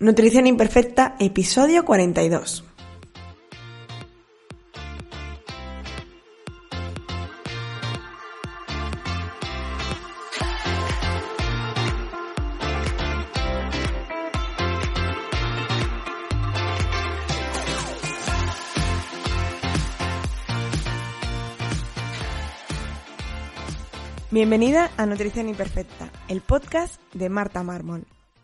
Nutrición Imperfecta, episodio 42. Bienvenida a Nutrición Imperfecta, el podcast de Marta Mármol.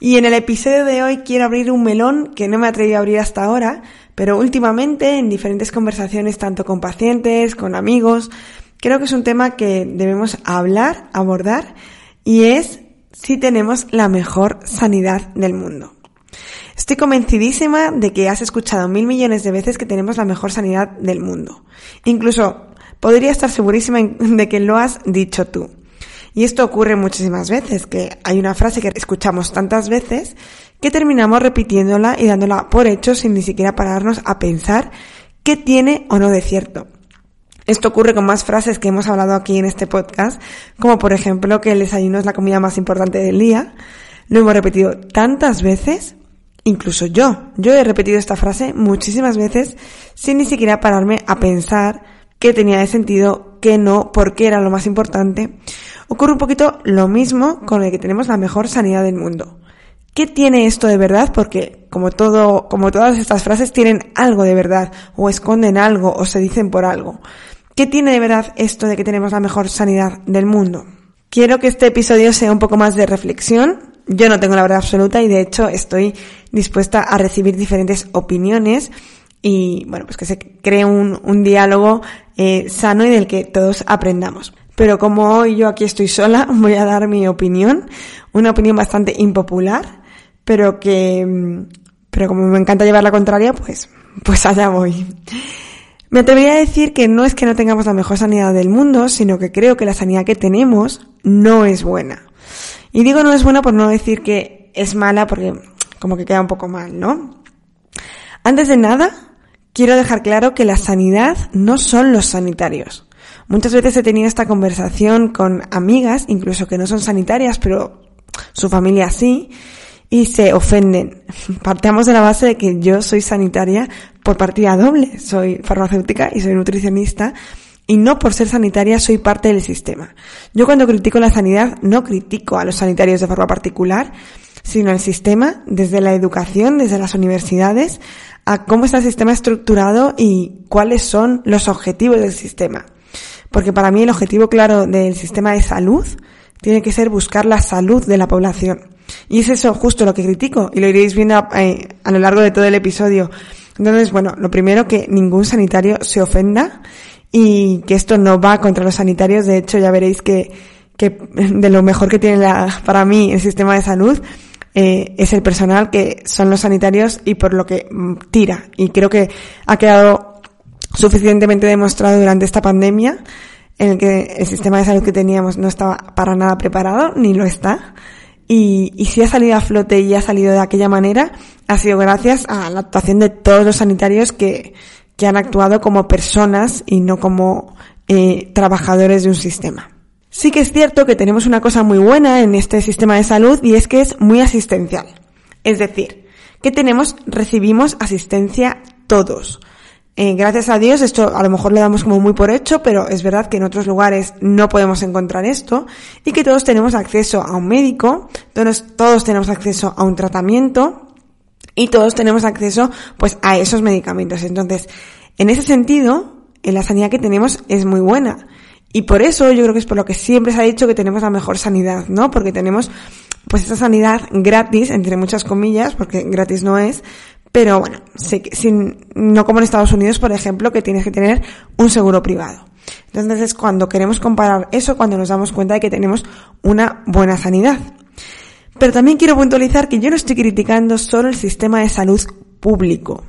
y en el episodio de hoy quiero abrir un melón que no me he atrevido a abrir hasta ahora, pero últimamente en diferentes conversaciones, tanto con pacientes, con amigos, creo que es un tema que debemos hablar, abordar, y es si tenemos la mejor sanidad del mundo. Estoy convencidísima de que has escuchado mil millones de veces que tenemos la mejor sanidad del mundo. Incluso podría estar segurísima de que lo has dicho tú. Y esto ocurre muchísimas veces, que hay una frase que escuchamos tantas veces que terminamos repitiéndola y dándola por hecho sin ni siquiera pararnos a pensar qué tiene o no de cierto. Esto ocurre con más frases que hemos hablado aquí en este podcast, como por ejemplo que el desayuno es la comida más importante del día. Lo hemos repetido tantas veces, incluso yo, yo he repetido esta frase muchísimas veces sin ni siquiera pararme a pensar qué tenía de sentido, qué no, por qué era lo más importante. Ocurre un poquito lo mismo con el que tenemos la mejor sanidad del mundo. ¿Qué tiene esto de verdad? Porque como todo, como todas estas frases tienen algo de verdad, o esconden algo, o se dicen por algo. ¿Qué tiene de verdad esto de que tenemos la mejor sanidad del mundo? Quiero que este episodio sea un poco más de reflexión. Yo no tengo la verdad absoluta y de hecho estoy dispuesta a recibir diferentes opiniones y bueno, pues que se cree un, un diálogo eh, sano y del que todos aprendamos. Pero como hoy yo aquí estoy sola, voy a dar mi opinión, una opinión bastante impopular, pero que, pero como me encanta llevar la contraria, pues, pues allá voy. Me atrevería a decir que no es que no tengamos la mejor sanidad del mundo, sino que creo que la sanidad que tenemos no es buena. Y digo no es buena por no decir que es mala porque como que queda un poco mal, ¿no? Antes de nada, quiero dejar claro que la sanidad no son los sanitarios. Muchas veces he tenido esta conversación con amigas, incluso que no son sanitarias, pero su familia sí, y se ofenden. Partamos de la base de que yo soy sanitaria por partida doble. Soy farmacéutica y soy nutricionista. Y no por ser sanitaria soy parte del sistema. Yo cuando critico la sanidad no critico a los sanitarios de forma particular, sino al sistema, desde la educación, desde las universidades, a cómo está el sistema estructurado y cuáles son los objetivos del sistema. Porque para mí el objetivo claro del sistema de salud tiene que ser buscar la salud de la población. Y es eso justo lo que critico y lo iréis viendo eh, a lo largo de todo el episodio. Entonces, bueno, lo primero que ningún sanitario se ofenda y que esto no va contra los sanitarios. De hecho, ya veréis que, que de lo mejor que tiene la, para mí el sistema de salud eh, es el personal que son los sanitarios y por lo que mm, tira. Y creo que ha quedado suficientemente demostrado durante esta pandemia en el que el sistema de salud que teníamos no estaba para nada preparado, ni lo está. y, y si ha salido a flote y ha salido de aquella manera, ha sido gracias a la actuación de todos los sanitarios que, que han actuado como personas y no como eh, trabajadores de un sistema. Sí que es cierto que tenemos una cosa muy buena en este sistema de salud y es que es muy asistencial. Es decir, que tenemos, recibimos asistencia todos. Eh, gracias a Dios, esto a lo mejor le damos como muy por hecho, pero es verdad que en otros lugares no podemos encontrar esto y que todos tenemos acceso a un médico, todos, todos tenemos acceso a un tratamiento y todos tenemos acceso pues a esos medicamentos. Entonces, en ese sentido, en la sanidad que tenemos es muy buena. Y por eso yo creo que es por lo que siempre se ha dicho que tenemos la mejor sanidad, ¿no? Porque tenemos pues esa sanidad gratis, entre muchas comillas, porque gratis no es, pero bueno, sin, no como en Estados Unidos, por ejemplo, que tienes que tener un seguro privado. Entonces, cuando queremos comparar eso, cuando nos damos cuenta de que tenemos una buena sanidad. Pero también quiero puntualizar que yo no estoy criticando solo el sistema de salud público.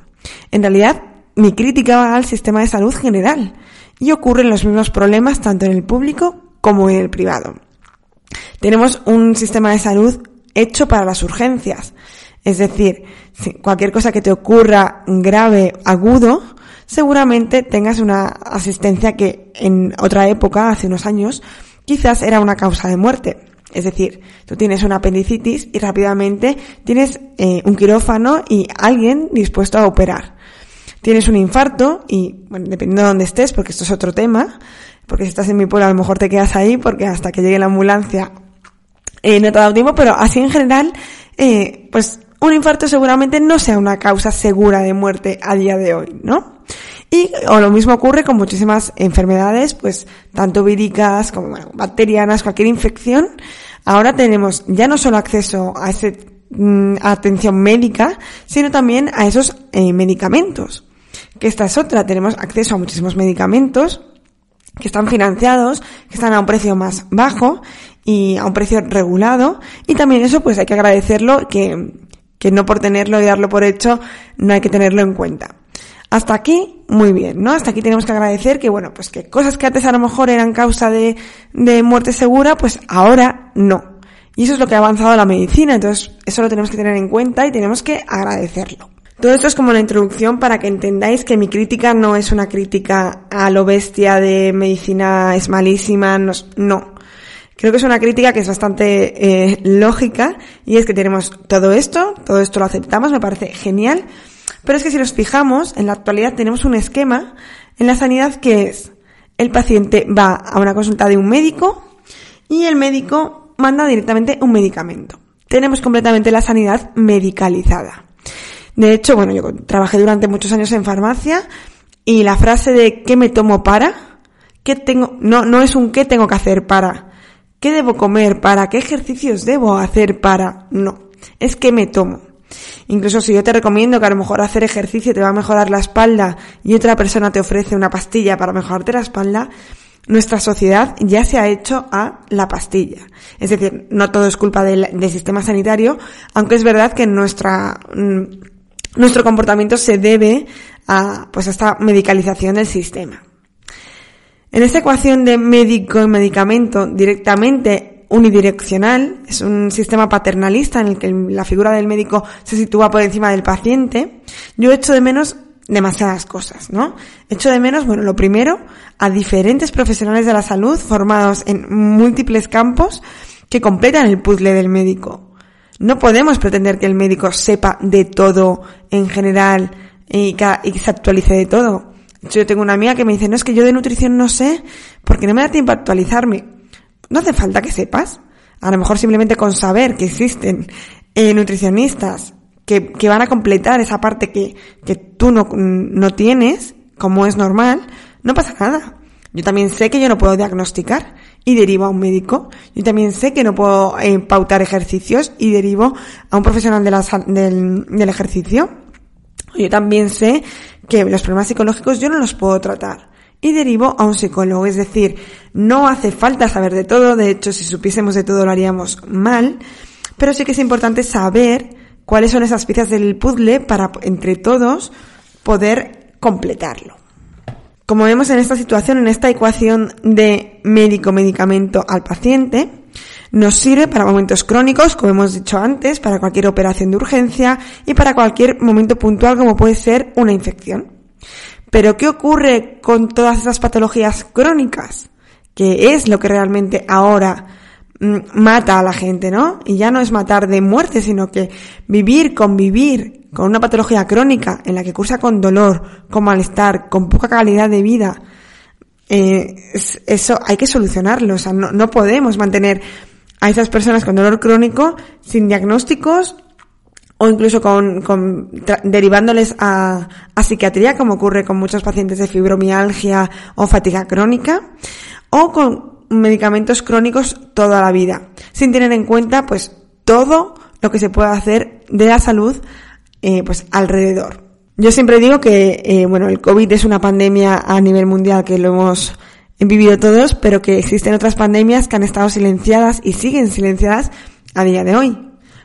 En realidad, mi crítica va al sistema de salud general. Y ocurren los mismos problemas tanto en el público como en el privado. Tenemos un sistema de salud hecho para las urgencias. Es decir, cualquier cosa que te ocurra grave, agudo, seguramente tengas una asistencia que en otra época, hace unos años, quizás era una causa de muerte. Es decir, tú tienes una apendicitis y rápidamente tienes eh, un quirófano y alguien dispuesto a operar. Tienes un infarto y, bueno, dependiendo de dónde estés, porque esto es otro tema, porque si estás en mi pueblo a lo mejor te quedas ahí porque hasta que llegue la ambulancia eh, no te ha dado tiempo, pero así en general, eh, pues un infarto seguramente no sea una causa segura de muerte a día de hoy, ¿no? Y o lo mismo ocurre con muchísimas enfermedades, pues tanto víricas como bueno, bacterianas, cualquier infección. Ahora tenemos ya no solo acceso a ese mm, atención médica, sino también a esos eh, medicamentos. Que esta es otra, tenemos acceso a muchísimos medicamentos que están financiados, que están a un precio más bajo y a un precio regulado. Y también eso pues hay que agradecerlo que que no por tenerlo y darlo por hecho no hay que tenerlo en cuenta. Hasta aquí, muy bien, ¿no? Hasta aquí tenemos que agradecer que, bueno, pues que cosas que antes a lo mejor eran causa de, de muerte segura, pues ahora no. Y eso es lo que ha avanzado la medicina, entonces eso lo tenemos que tener en cuenta y tenemos que agradecerlo. Todo esto es como la introducción para que entendáis que mi crítica no es una crítica a lo bestia de medicina es malísima, no. Creo que es una crítica que es bastante eh, lógica y es que tenemos todo esto, todo esto lo aceptamos, me parece genial, pero es que si nos fijamos, en la actualidad tenemos un esquema en la sanidad que es el paciente va a una consulta de un médico y el médico manda directamente un medicamento. Tenemos completamente la sanidad medicalizada. De hecho, bueno, yo trabajé durante muchos años en farmacia y la frase de ¿qué me tomo para? ¿Qué tengo? No, no es un ¿qué tengo que hacer para? ¿Qué debo comer para? ¿Qué ejercicios debo hacer para? No, es que me tomo. Incluso si yo te recomiendo que a lo mejor hacer ejercicio te va a mejorar la espalda y otra persona te ofrece una pastilla para mejorarte la espalda, nuestra sociedad ya se ha hecho a la pastilla. Es decir, no todo es culpa del, sistema sanitario, aunque es verdad que mm, nuestro comportamiento se debe a, pues, a esta medicalización del sistema. En esta ecuación de médico y medicamento directamente unidireccional, es un sistema paternalista en el que la figura del médico se sitúa por encima del paciente, yo echo de menos demasiadas cosas, ¿no? Echo de menos, bueno, lo primero, a diferentes profesionales de la salud formados en múltiples campos que completan el puzzle del médico. No podemos pretender que el médico sepa de todo en general y que se actualice de todo. Yo tengo una amiga que me dice, no es que yo de nutrición no sé porque no me da tiempo a actualizarme. No hace falta que sepas. A lo mejor simplemente con saber que existen eh, nutricionistas que, que, van a completar esa parte que, que tú no, no tienes, como es normal, no pasa nada. Yo también sé que yo no puedo diagnosticar y derivo a un médico. Yo también sé que no puedo eh, pautar ejercicios y derivo a un profesional de la, del, del ejercicio. Yo también sé que los problemas psicológicos yo no los puedo tratar y derivo a un psicólogo. Es decir, no hace falta saber de todo, de hecho si supiésemos de todo lo haríamos mal, pero sí que es importante saber cuáles son esas piezas del puzzle para entre todos poder completarlo. Como vemos en esta situación, en esta ecuación de médico-medicamento al paciente, Nos sirve para momentos crónicos, como hemos dicho antes, para cualquier operación de urgencia y para cualquier momento puntual como puede ser una infección. Pero ¿qué ocurre con todas esas patologías crónicas? Que es lo que realmente ahora mm, mata a la gente, ¿no? Y ya no es matar de muerte, sino que vivir, convivir con una patología crónica en la que cursa con dolor, con malestar, con poca calidad de vida, eh, eso hay que solucionarlo. O sea, no, no podemos mantener a esas personas con dolor crónico sin diagnósticos o incluso con, con derivándoles a, a psiquiatría, como ocurre con muchos pacientes de fibromialgia o fatiga crónica, o con medicamentos crónicos toda la vida, sin tener en cuenta pues todo lo que se puede hacer de la salud eh, pues alrededor. Yo siempre digo que eh, bueno el COVID es una pandemia a nivel mundial que lo hemos vivido todos, pero que existen otras pandemias que han estado silenciadas y siguen silenciadas a día de hoy.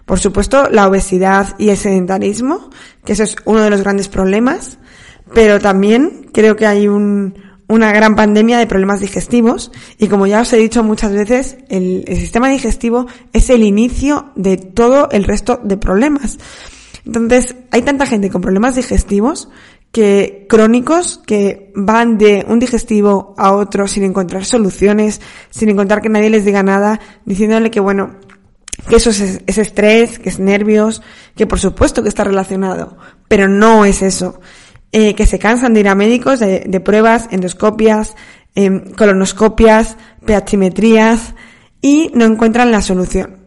Por supuesto, la obesidad y el sedentarismo, que eso es uno de los grandes problemas, pero también creo que hay un, una gran pandemia de problemas digestivos y como ya os he dicho muchas veces, el, el sistema digestivo es el inicio de todo el resto de problemas. Entonces, hay tanta gente con problemas digestivos que crónicos que van de un digestivo a otro sin encontrar soluciones, sin encontrar que nadie les diga nada, diciéndole que bueno, que eso es, estrés, que es nervios, que por supuesto que está relacionado, pero no es eso. Eh, que se cansan de ir a médicos, de, de pruebas, endoscopias, eh, colonoscopias, pHimetrías y no encuentran la solución.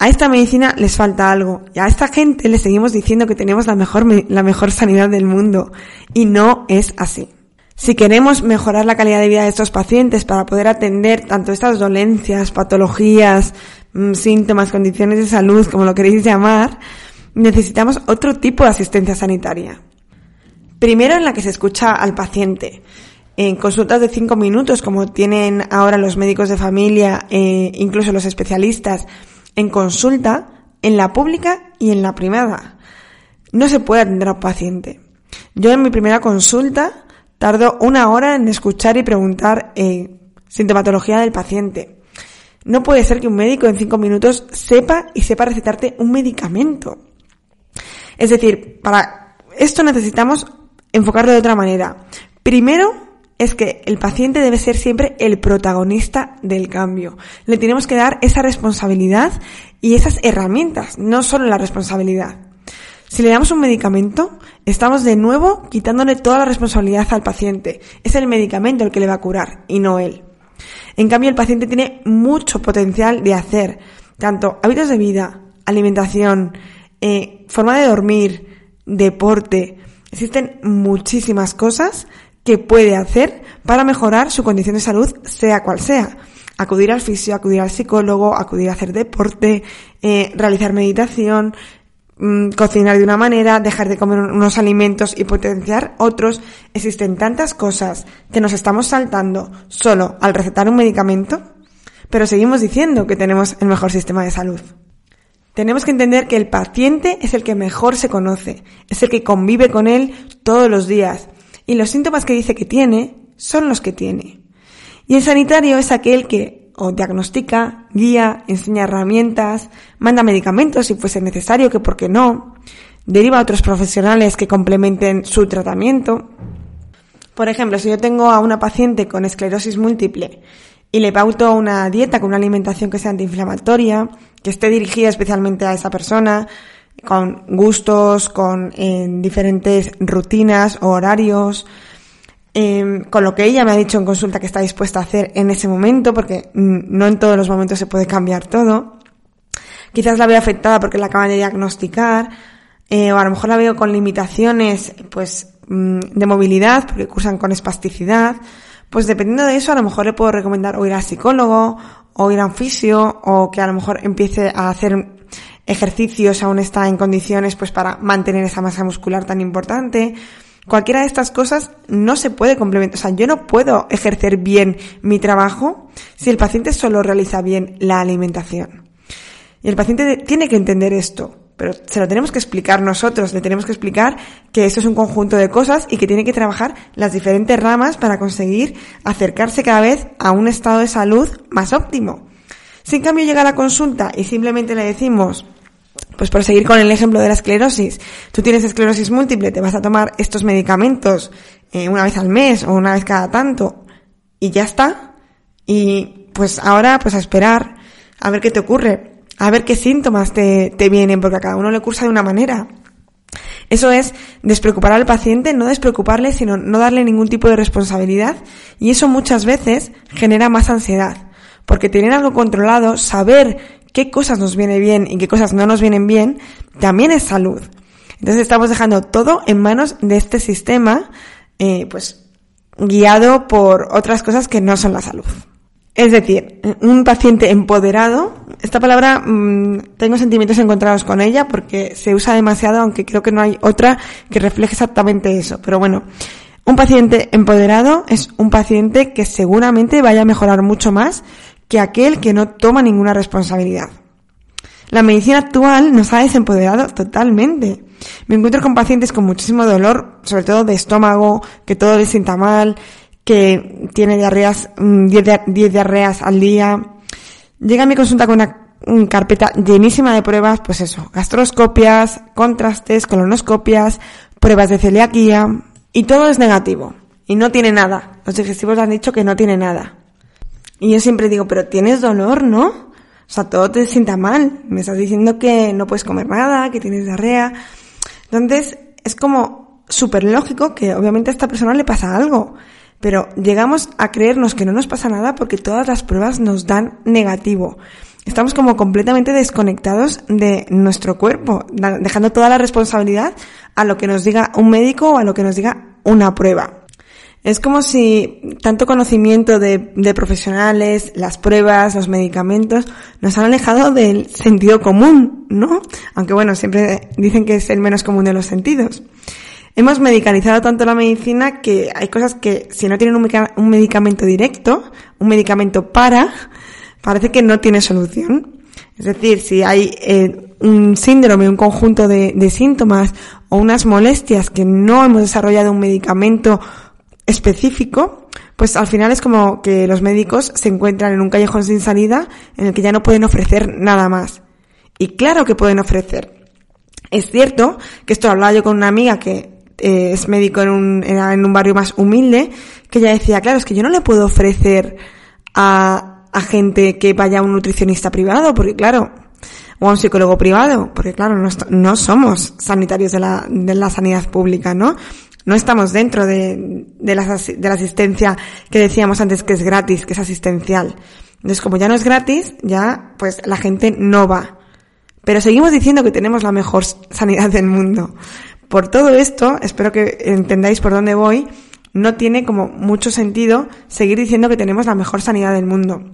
A esta medicina les falta algo y a esta gente les seguimos diciendo que tenemos la mejor, la mejor sanidad del mundo y no es así. Si queremos mejorar la calidad de vida de estos pacientes para poder atender tanto estas dolencias, patologías, Mm, síntomas, condiciones de salud, como lo queréis llamar, necesitamos otro tipo de asistencia sanitaria. Primero en la que se escucha al paciente. En consultas de cinco minutos, como tienen ahora los médicos de familia, eh, incluso los especialistas, en consulta, en la pública y en la privada. No se puede atender a un paciente. Yo en mi primera consulta tardo una hora en escuchar y preguntar eh, sintomatología del paciente. No puede ser que un médico en cinco minutos sepa y sepa recetarte un medicamento. Es decir, para esto necesitamos enfocarlo de otra manera. Primero es que el paciente debe ser siempre el protagonista del cambio. Le tenemos que dar esa responsabilidad y esas herramientas, no solo la responsabilidad. Si le damos un medicamento, estamos de nuevo quitándole toda la responsabilidad al paciente. Es el medicamento el que le va a curar y no él. En cambio, el paciente tiene mucho potencial de hacer tanto hábitos de vida, alimentación, eh, forma de dormir, deporte. Existen muchísimas cosas que puede hacer para mejorar su condición de salud, sea cual sea. Acudir al fisio, acudir al psicólogo, acudir a hacer deporte, eh, realizar meditación, Mm, cocinar de una manera, dejar de comer unos alimentos y potenciar otros. Existen tantas cosas que nos estamos saltando solo al recetar un medicamento, pero seguimos diciendo que tenemos el mejor sistema de salud. Tenemos que entender que el paciente es el que mejor se conoce, es el que convive con él todos los días y los síntomas que dice que tiene son los que tiene. Y el sanitario es aquel que o diagnostica, guía, enseña herramientas, manda medicamentos si fuese necesario, que por qué no, deriva a otros profesionales que complementen su tratamiento. Por ejemplo, si yo tengo a una paciente con esclerosis múltiple y le pauto una dieta con una alimentación que sea antiinflamatoria, que esté dirigida especialmente a esa persona, con gustos, con eh, diferentes rutinas o horarios, Em, con lo que ella me ha dicho en consulta que está dispuesta a hacer en ese momento, porque no en todos los momentos se puede cambiar todo. Quizás la veo afectada porque la acaban de diagnosticar, eh, o a lo mejor la veo con limitaciones, pues, mm, de movilidad, porque cursan con espasticidad. Pues dependiendo de eso, a lo mejor le puedo recomendar o ir al psicólogo, o ir a un fisio, o que a lo mejor empiece a hacer ejercicios, aún está en condiciones, pues, para mantener esa masa muscular tan importante. Cualquiera de estas cosas no se puede complementar. O sea, yo no puedo ejercer bien mi trabajo si el paciente solo realiza bien la alimentación. Y el paciente tiene que entender esto, pero se lo tenemos que explicar nosotros, le tenemos que explicar que esto es un conjunto de cosas y que tiene que trabajar las diferentes ramas para conseguir acercarse cada vez a un estado de salud más óptimo. Si en cambio llega la consulta y simplemente le decimos, pues por seguir con el ejemplo de la esclerosis, tú tienes esclerosis múltiple, te vas a tomar estos medicamentos eh, una vez al mes o una vez cada tanto y ya está. Y pues ahora pues a esperar a ver qué te ocurre, a ver qué síntomas te, te vienen, porque a cada uno le cursa de una manera. Eso es despreocupar al paciente, no despreocuparle, sino no darle ningún tipo de responsabilidad. Y eso muchas veces genera más ansiedad. Porque tener algo controlado, saber qué cosas nos viene bien y qué cosas no nos vienen bien, también es salud. Entonces estamos dejando todo en manos de este sistema, eh, pues guiado por otras cosas que no son la salud. Es decir, un paciente empoderado, esta palabra mmm, tengo sentimientos encontrados con ella porque se usa demasiado, aunque creo que no hay otra que refleje exactamente eso. Pero bueno, un paciente empoderado es un paciente que seguramente vaya a mejorar mucho más que aquel que no toma ninguna responsabilidad. La medicina actual nos ha desempoderado totalmente. Me encuentro con pacientes con muchísimo dolor, sobre todo de estómago, que todo les sienta mal, que tiene diarreas, 10 mm, diarreas al día. Llega a mi consulta con una carpeta llenísima de pruebas, pues eso, gastroscopias, contrastes, colonoscopias, pruebas de celiaquía, y todo es negativo. Y no tiene nada. Los digestivos han dicho que no tiene nada. Y yo siempre digo, pero tienes dolor, ¿no? O sea, todo te sienta mal. Me estás diciendo que no puedes comer nada, que tienes diarrea. Entonces, es como súper lógico que obviamente a esta persona le pasa algo. Pero llegamos a creernos que no nos pasa nada porque todas las pruebas nos dan negativo. Estamos como completamente desconectados de nuestro cuerpo, dejando toda la responsabilidad a lo que nos diga un médico o a lo que nos diga una prueba. Es como si tanto conocimiento de, de, profesionales, las pruebas, los medicamentos, nos han alejado del sentido común, ¿no? Aunque bueno, siempre dicen que es el menos común de los sentidos. Hemos medicalizado tanto la medicina que hay cosas que si no tienen un, medicamento directo, un medicamento para, parece que no tiene solución. Es decir, si hay eh, un síndrome, un conjunto de, de síntomas o unas molestias que no hemos desarrollado un medicamento específico, pues al final es como que los médicos se encuentran en un callejón sin salida en el que ya no pueden ofrecer nada más. Y claro que pueden ofrecer. Es cierto que esto hablaba yo con una amiga que eh, es médico en un, en un barrio más humilde, que ella decía, claro, es que yo no le puedo ofrecer a, a gente que vaya a un nutricionista privado, porque claro, o a un psicólogo privado, porque claro, no, no somos sanitarios de la, de la sanidad pública, ¿no? No estamos dentro de, de, la, de la asistencia que decíamos antes que es gratis, que es asistencial. Entonces, como ya no es gratis, ya, pues la gente no va. Pero seguimos diciendo que tenemos la mejor sanidad del mundo. Por todo esto, espero que entendáis por dónde voy, no tiene como mucho sentido seguir diciendo que tenemos la mejor sanidad del mundo.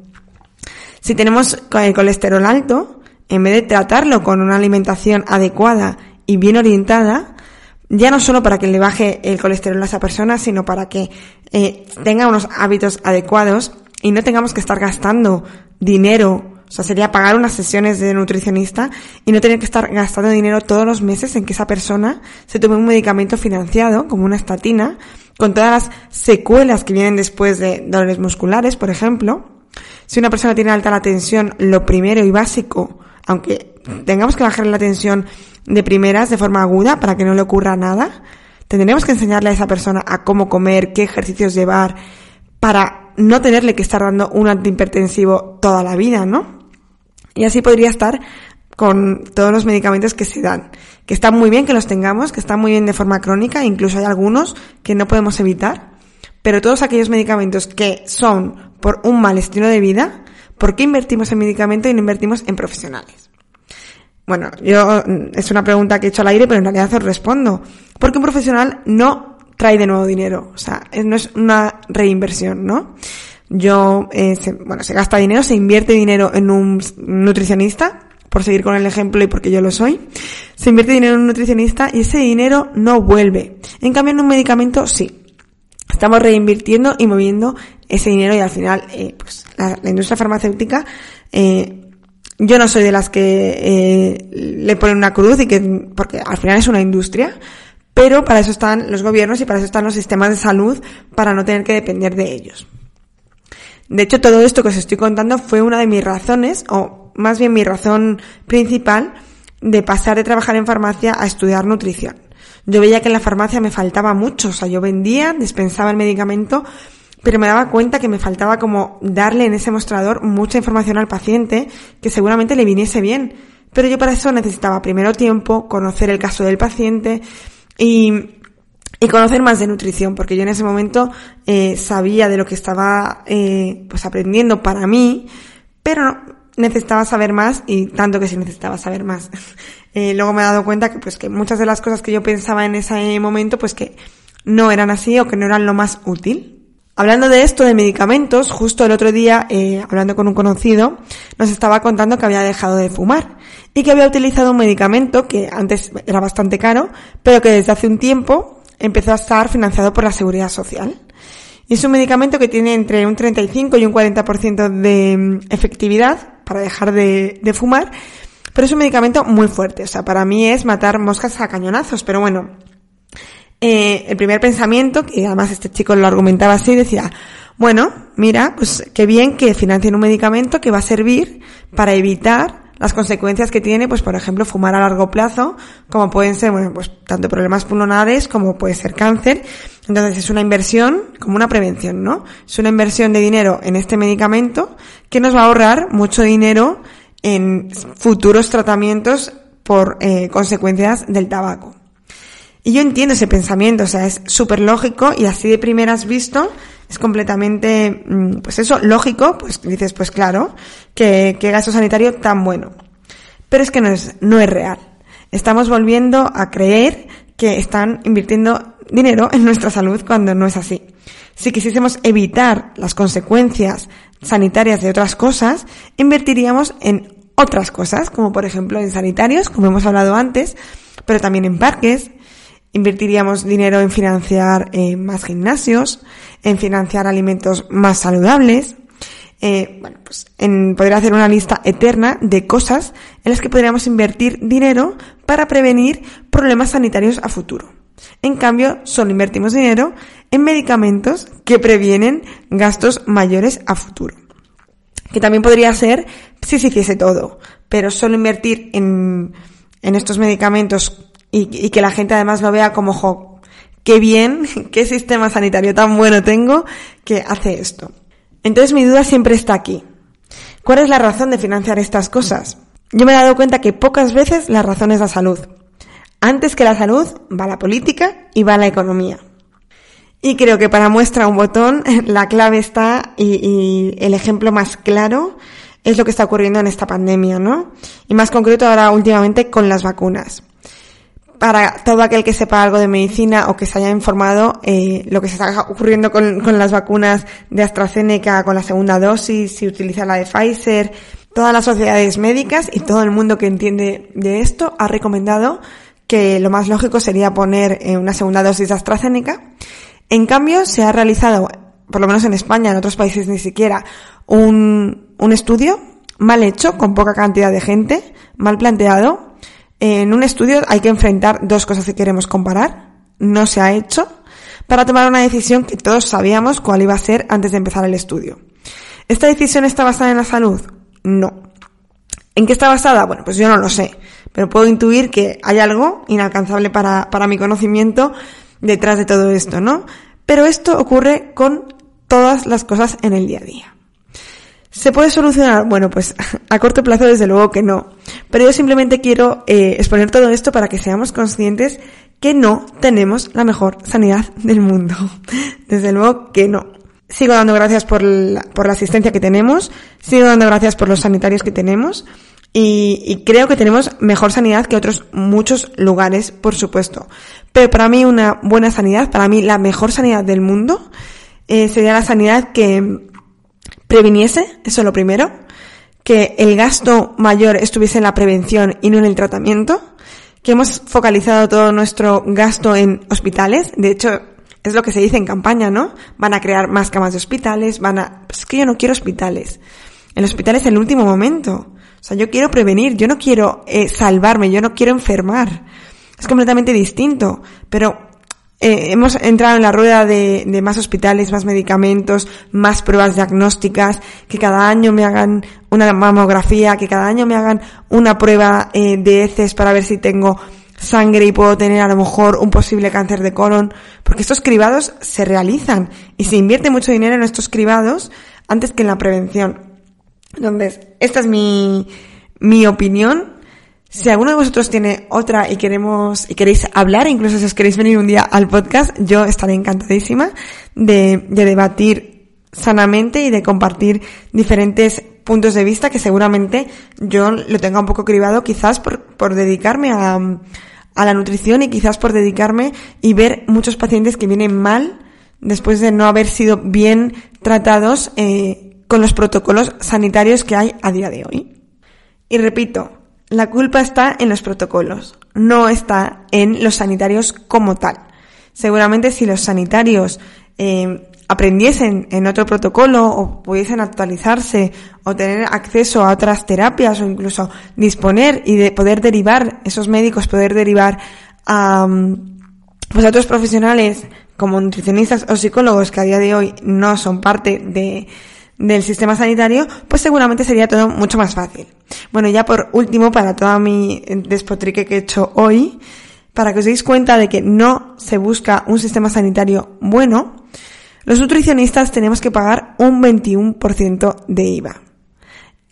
Si tenemos el colesterol alto, en vez de tratarlo con una alimentación adecuada y bien orientada, ya no solo para que le baje el colesterol a esa persona, sino para que eh, tenga unos hábitos adecuados y no tengamos que estar gastando dinero, o sea, sería pagar unas sesiones de nutricionista y no tener que estar gastando dinero todos los meses en que esa persona se tome un medicamento financiado, como una estatina, con todas las secuelas que vienen después de dolores musculares, por ejemplo. Si una persona tiene alta la tensión, lo primero y básico, aunque tengamos que bajar la tensión de primeras de forma aguda para que no le ocurra nada, tendremos que enseñarle a esa persona a cómo comer, qué ejercicios llevar, para no tenerle que estar dando un antihipertensivo toda la vida, ¿no? Y así podría estar con todos los medicamentos que se dan, que está muy bien que los tengamos, que están muy bien de forma crónica, incluso hay algunos que no podemos evitar, pero todos aquellos medicamentos que son por un mal estilo de vida, ¿por qué invertimos en medicamentos y no invertimos en profesionales? Bueno, yo es una pregunta que he hecho al aire, pero en realidad os respondo. Porque un profesional no trae de nuevo dinero. O sea, no es una reinversión, ¿no? Yo, eh, se, bueno, se gasta dinero, se invierte dinero en un nutricionista, por seguir con el ejemplo y porque yo lo soy. Se invierte dinero en un nutricionista y ese dinero no vuelve. En cambio, en un medicamento sí. Estamos reinvirtiendo y moviendo ese dinero y al final, eh, pues, la, la, industria farmacéutica, eh, yo no soy de las que eh, le ponen una cruz y que, porque al final es una industria, pero para eso están los gobiernos y para eso están los sistemas de salud, para no tener que depender de ellos. De hecho, todo esto que os estoy contando fue una de mis razones, o más bien mi razón principal, de pasar de trabajar en farmacia a estudiar nutrición. Yo veía que en la farmacia me faltaba mucho, o sea, yo vendía, dispensaba el medicamento, pero me daba cuenta que me faltaba como darle en ese mostrador mucha información al paciente que seguramente le viniese bien. Pero yo para eso necesitaba primero tiempo, conocer el caso del paciente y, y conocer más de nutrición, porque yo en ese momento eh, sabía de lo que estaba eh, pues aprendiendo para mí, pero no, necesitaba saber más y tanto que sí necesitaba saber más. eh, luego me he dado cuenta que pues que muchas de las cosas que yo pensaba en ese momento pues que no eran así o que no eran lo más útil. Hablando de esto, de medicamentos, justo el otro día, eh, hablando con un conocido, nos estaba contando que había dejado de fumar y que había utilizado un medicamento que antes era bastante caro, pero que desde hace un tiempo empezó a estar financiado por la seguridad social. Y es un medicamento que tiene entre un 35 y un 40% de mm, efectividad para dejar de, de fumar, pero es un medicamento muy fuerte. O sea, para mí es matar moscas a cañonazos, pero bueno, eh, el primer pensamiento, que además este chico lo argumentaba así, decía, bueno, mira, pues qué bien que financien un medicamento que va a servir para evitar las consecuencias que tiene, pues por ejemplo, fumar a largo plazo, como pueden ser, bueno, pues tanto problemas pulmonares como puede ser cáncer. Entonces es una inversión como una prevención, ¿no? Es una inversión de dinero en este medicamento que nos va a ahorrar mucho dinero en futuros tratamientos por eh, consecuencias del tabaco. Y yo entiendo ese pensamiento, o sea, es súper lógico y así de primeras visto es completamente, mm, pues eso, lógico, pues dices, pues claro, que, gasto sanitario tan bueno. Pero es que no es, no es real. Estamos volviendo a creer que están invirtiendo dinero en nuestra salud cuando no es así. Si quisiésemos evitar las consecuencias sanitarias de otras cosas, invertiríamos en otras cosas, como por ejemplo en sanitarios, como hemos hablado antes, pero también en parques, Invertiríamos dinero en financiar eh, más gimnasios, en financiar alimentos más saludables, eh, bueno, pues en poder hacer una lista eterna de cosas en las que podríamos invertir dinero para prevenir problemas sanitarios a futuro. En cambio, solo invertimos dinero en medicamentos que previenen gastos mayores a futuro. Que también podría ser si se hiciese todo, pero solo invertir en, en estos medicamentos y, que la gente además lo vea como, jo, qué bien, qué sistema sanitario tan bueno tengo que hace esto. Entonces mi duda siempre está aquí. ¿Cuál es la razón de financiar estas cosas? Yo me he dado cuenta que pocas veces la razón es la salud. Antes que la salud va la política y va la economía. Y creo que para muestra un botón, la clave está y, y, el ejemplo más claro es lo que está ocurriendo en esta pandemia, ¿no? Y más concreto ahora últimamente con las vacunas para todo aquel que sepa algo de medicina o que se haya informado, eh, lo que se está ocurriendo con, las vacunas de AstraZeneca con la segunda dosis, si utiliza la de Pfizer, todas las sociedades médicas y todo el mundo que entiende de esto ha recomendado que lo más lógico sería poner eh, una segunda dosis de AstraZeneca. En cambio, se ha realizado, por lo menos en España, en otros países ni siquiera, un, un estudio mal hecho, con poca cantidad de gente, mal planteado, en un estudio hay que enfrentar dos cosas que queremos comparar. No se ha hecho para tomar una decisión que todos sabíamos cuál iba a ser antes de empezar el estudio. ¿Esta decisión está basada en la salud? No. ¿En qué está basada? Bueno, pues yo no lo sé, pero puedo intuir que hay algo inalcanzable para, para mi conocimiento detrás de todo esto, ¿no? Pero esto ocurre con todas las cosas en el día a día. ¿Se puede solucionar? Bueno, pues a corto plazo desde luego que no. Pero yo simplemente quiero eh, exponer todo esto para que seamos conscientes que no tenemos la mejor sanidad del mundo. Desde luego que no. Sigo dando gracias por la, por la asistencia que tenemos, sigo dando gracias por los sanitarios que tenemos y, creo que tenemos mejor sanidad que otros muchos lugares, por supuesto. Pero para mí una buena sanidad, para mí la mejor sanidad del mundo, eh, sería la sanidad que previniese, eso es lo primero, que el gasto mayor estuviese en la prevención y no en el tratamiento, que hemos focalizado todo nuestro gasto en hospitales, de hecho es lo que se dice en campaña, ¿no? Van a crear más camas de hospitales, van a... Pues es que yo no quiero hospitales. El hospital es el último momento. O sea, yo quiero prevenir, yo no quiero eh, salvarme, yo no quiero enfermar. Es completamente distinto. Pero eh, hemos entrado en la rueda de, de, más hospitales, más medicamentos, más pruebas diagnósticas, que cada año me hagan una mamografía, que cada año me hagan una prueba eh, de heces para ver si tengo sangre y puedo tener a lo mejor un posible cáncer de colon, porque estos cribados se realizan y se invierte mucho dinero en estos cribados antes que en la prevención. Entonces, esta es mi, mi opinión si alguno de vosotros tiene otra y queremos y queréis hablar, incluso si os queréis venir un día al podcast, yo estaré encantadísima de, de debatir sanamente y de compartir diferentes puntos de vista que seguramente yo lo tenga un poco cribado quizás por, por dedicarme a, a la nutrición y quizás por dedicarme y ver muchos pacientes que vienen mal después de no haber sido bien tratados eh, con los protocolos sanitarios que hay a día de hoy. Y repito, la culpa está en los protocolos, no está en los sanitarios como tal. Seguramente si los sanitarios eh, aprendiesen en otro protocolo o pudiesen actualizarse o tener acceso a otras terapias o incluso disponer y de poder derivar, esos médicos poder derivar a, pues a otros profesionales como nutricionistas o psicólogos que a día de hoy no son parte de, del sistema sanitario, pues seguramente sería todo mucho más fácil. Bueno, ya por último, para toda mi despotrique que he hecho hoy, para que os deis cuenta de que no se busca un sistema sanitario bueno, los nutricionistas tenemos que pagar un 21% de IVA,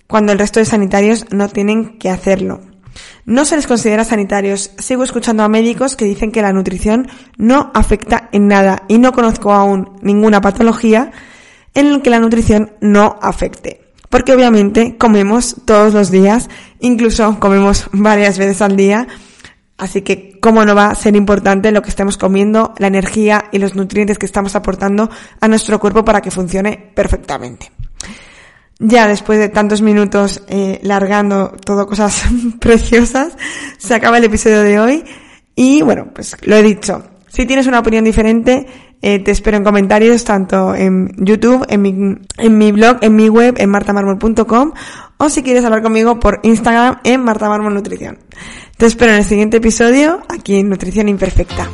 cuando el resto de sanitarios no tienen que hacerlo. No se les considera sanitarios. Sigo escuchando a médicos que dicen que la nutrición no afecta en nada y no conozco aún ninguna patología en la que la nutrición no afecte. Porque obviamente comemos todos los días, incluso comemos varias veces al día, Así que, ¿cómo no va a ser importante lo que estemos comiendo, la energía y los nutrientes que estamos aportando a nuestro cuerpo para que funcione perfectamente? Ya después de tantos minutos eh, largando todo cosas preciosas, se acaba el episodio de hoy. Y bueno, pues lo he dicho. Si tienes una opinión diferente, eh, te espero en comentarios tanto en YouTube, en mi, en mi blog, en mi web, en martamarmol.com o si quieres hablar conmigo por Instagram en Marta Nutrición. Te espero en el siguiente episodio aquí en Nutrición Imperfecta.